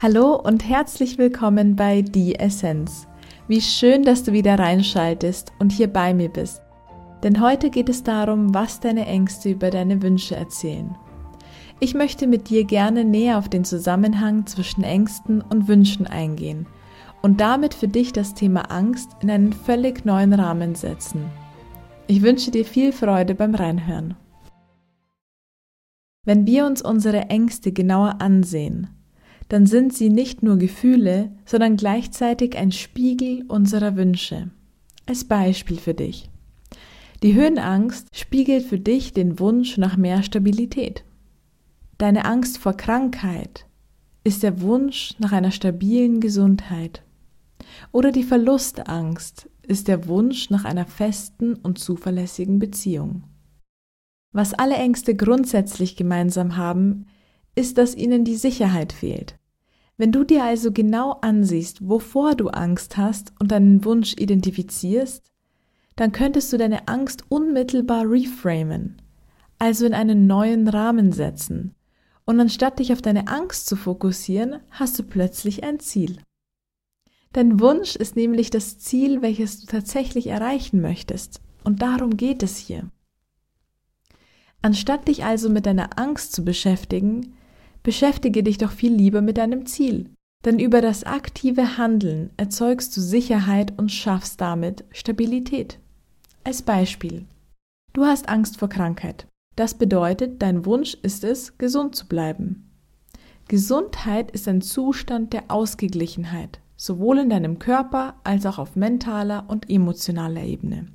Hallo und herzlich willkommen bei Die Essenz. Wie schön, dass du wieder reinschaltest und hier bei mir bist. Denn heute geht es darum, was deine Ängste über deine Wünsche erzählen. Ich möchte mit dir gerne näher auf den Zusammenhang zwischen Ängsten und Wünschen eingehen und damit für dich das Thema Angst in einen völlig neuen Rahmen setzen. Ich wünsche dir viel Freude beim Reinhören. Wenn wir uns unsere Ängste genauer ansehen, dann sind sie nicht nur Gefühle, sondern gleichzeitig ein Spiegel unserer Wünsche. Als Beispiel für dich. Die Höhenangst spiegelt für dich den Wunsch nach mehr Stabilität. Deine Angst vor Krankheit ist der Wunsch nach einer stabilen Gesundheit. Oder die Verlustangst ist der Wunsch nach einer festen und zuverlässigen Beziehung. Was alle Ängste grundsätzlich gemeinsam haben, ist, dass ihnen die Sicherheit fehlt. Wenn du dir also genau ansiehst, wovor du Angst hast und deinen Wunsch identifizierst, dann könntest du deine Angst unmittelbar reframen, also in einen neuen Rahmen setzen. Und anstatt dich auf deine Angst zu fokussieren, hast du plötzlich ein Ziel. Dein Wunsch ist nämlich das Ziel, welches du tatsächlich erreichen möchtest. Und darum geht es hier. Anstatt dich also mit deiner Angst zu beschäftigen, Beschäftige dich doch viel lieber mit deinem Ziel. Denn über das aktive Handeln erzeugst du Sicherheit und schaffst damit Stabilität. Als Beispiel. Du hast Angst vor Krankheit. Das bedeutet, dein Wunsch ist es, gesund zu bleiben. Gesundheit ist ein Zustand der Ausgeglichenheit, sowohl in deinem Körper als auch auf mentaler und emotionaler Ebene.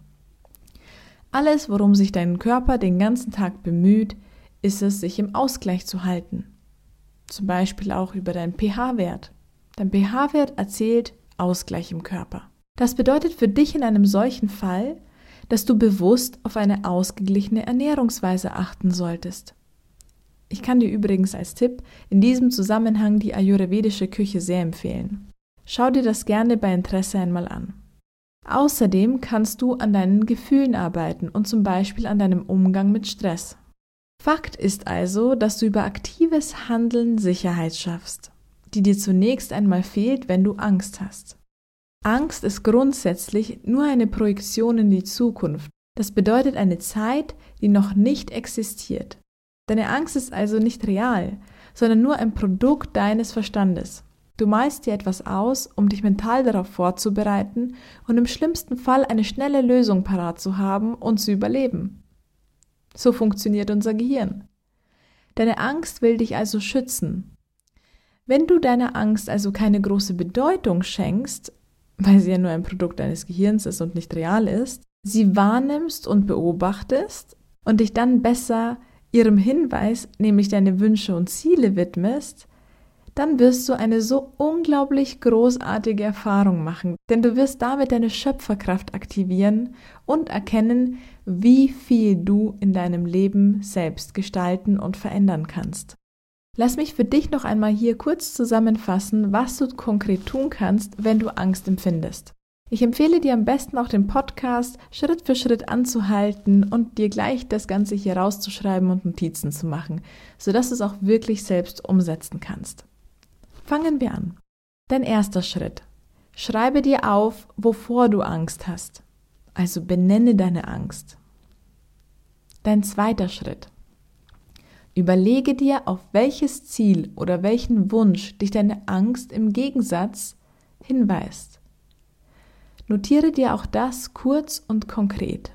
Alles, worum sich dein Körper den ganzen Tag bemüht, ist es, sich im Ausgleich zu halten zum Beispiel auch über deinen pH-Wert. Dein pH-Wert erzählt Ausgleich im Körper. Das bedeutet für dich in einem solchen Fall, dass du bewusst auf eine ausgeglichene Ernährungsweise achten solltest. Ich kann dir übrigens als Tipp in diesem Zusammenhang die ayurvedische Küche sehr empfehlen. Schau dir das gerne bei Interesse einmal an. Außerdem kannst du an deinen Gefühlen arbeiten und zum Beispiel an deinem Umgang mit Stress. Fakt ist also, dass du über aktives Handeln Sicherheit schaffst, die dir zunächst einmal fehlt, wenn du Angst hast. Angst ist grundsätzlich nur eine Projektion in die Zukunft. Das bedeutet eine Zeit, die noch nicht existiert. Deine Angst ist also nicht real, sondern nur ein Produkt deines Verstandes. Du malst dir etwas aus, um dich mental darauf vorzubereiten und im schlimmsten Fall eine schnelle Lösung parat zu haben und zu überleben. So funktioniert unser Gehirn. Deine Angst will dich also schützen. Wenn du deiner Angst also keine große Bedeutung schenkst, weil sie ja nur ein Produkt deines Gehirns ist und nicht real ist, sie wahrnimmst und beobachtest und dich dann besser ihrem Hinweis, nämlich deine Wünsche und Ziele widmest, dann wirst du eine so unglaublich großartige Erfahrung machen, denn du wirst damit deine Schöpferkraft aktivieren und erkennen, wie viel du in deinem Leben selbst gestalten und verändern kannst. Lass mich für dich noch einmal hier kurz zusammenfassen, was du konkret tun kannst, wenn du Angst empfindest. Ich empfehle dir am besten auch den Podcast Schritt für Schritt anzuhalten und dir gleich das Ganze hier rauszuschreiben und Notizen zu machen, sodass du es auch wirklich selbst umsetzen kannst. Fangen wir an. Dein erster Schritt. Schreibe dir auf, wovor du Angst hast. Also benenne deine Angst. Dein zweiter Schritt. Überlege dir, auf welches Ziel oder welchen Wunsch dich deine Angst im Gegensatz hinweist. Notiere dir auch das kurz und konkret.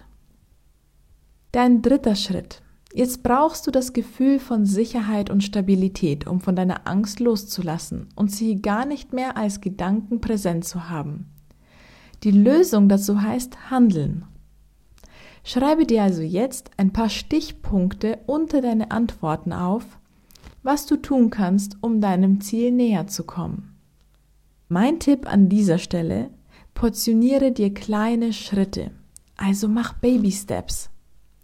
Dein dritter Schritt. Jetzt brauchst du das Gefühl von Sicherheit und Stabilität, um von deiner Angst loszulassen und sie gar nicht mehr als Gedanken präsent zu haben. Die Lösung dazu heißt Handeln. Schreibe dir also jetzt ein paar Stichpunkte unter deine Antworten auf, was du tun kannst, um deinem Ziel näher zu kommen. Mein Tipp an dieser Stelle, portioniere dir kleine Schritte, also mach Baby Steps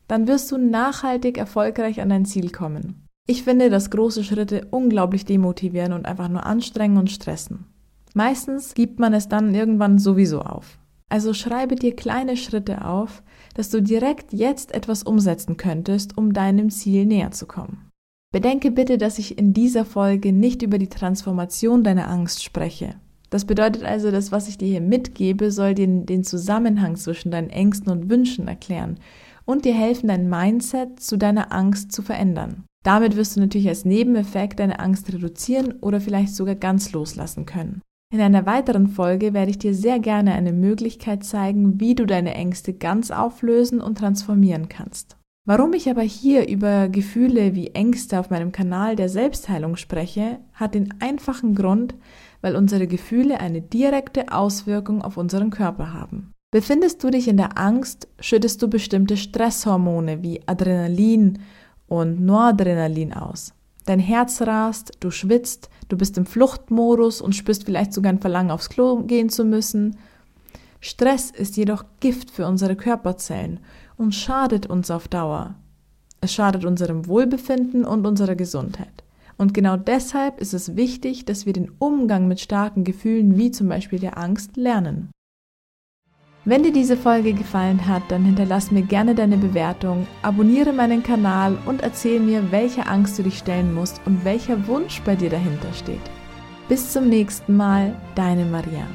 dann wirst du nachhaltig erfolgreich an dein Ziel kommen. Ich finde, dass große Schritte unglaublich demotivieren und einfach nur anstrengen und stressen. Meistens gibt man es dann irgendwann sowieso auf. Also schreibe dir kleine Schritte auf, dass du direkt jetzt etwas umsetzen könntest, um deinem Ziel näher zu kommen. Bedenke bitte, dass ich in dieser Folge nicht über die Transformation deiner Angst spreche. Das bedeutet also, dass was ich dir hier mitgebe, soll dir den Zusammenhang zwischen deinen Ängsten und Wünschen erklären und dir helfen, dein Mindset zu deiner Angst zu verändern. Damit wirst du natürlich als Nebeneffekt deine Angst reduzieren oder vielleicht sogar ganz loslassen können. In einer weiteren Folge werde ich dir sehr gerne eine Möglichkeit zeigen, wie du deine Ängste ganz auflösen und transformieren kannst. Warum ich aber hier über Gefühle wie Ängste auf meinem Kanal der Selbstheilung spreche, hat den einfachen Grund, weil unsere Gefühle eine direkte Auswirkung auf unseren Körper haben. Befindest du dich in der Angst, schüttest du bestimmte Stresshormone wie Adrenalin und Noradrenalin aus. Dein Herz rast, du schwitzt, du bist im Fluchtmodus und spürst vielleicht sogar ein Verlangen aufs Klo gehen zu müssen. Stress ist jedoch Gift für unsere Körperzellen und schadet uns auf Dauer. Es schadet unserem Wohlbefinden und unserer Gesundheit. Und genau deshalb ist es wichtig, dass wir den Umgang mit starken Gefühlen wie zum Beispiel der Angst lernen. Wenn dir diese Folge gefallen hat, dann hinterlass mir gerne deine Bewertung, abonniere meinen Kanal und erzähl mir, welche Angst du dich stellen musst und welcher Wunsch bei dir dahinter steht. Bis zum nächsten Mal, deine Maria.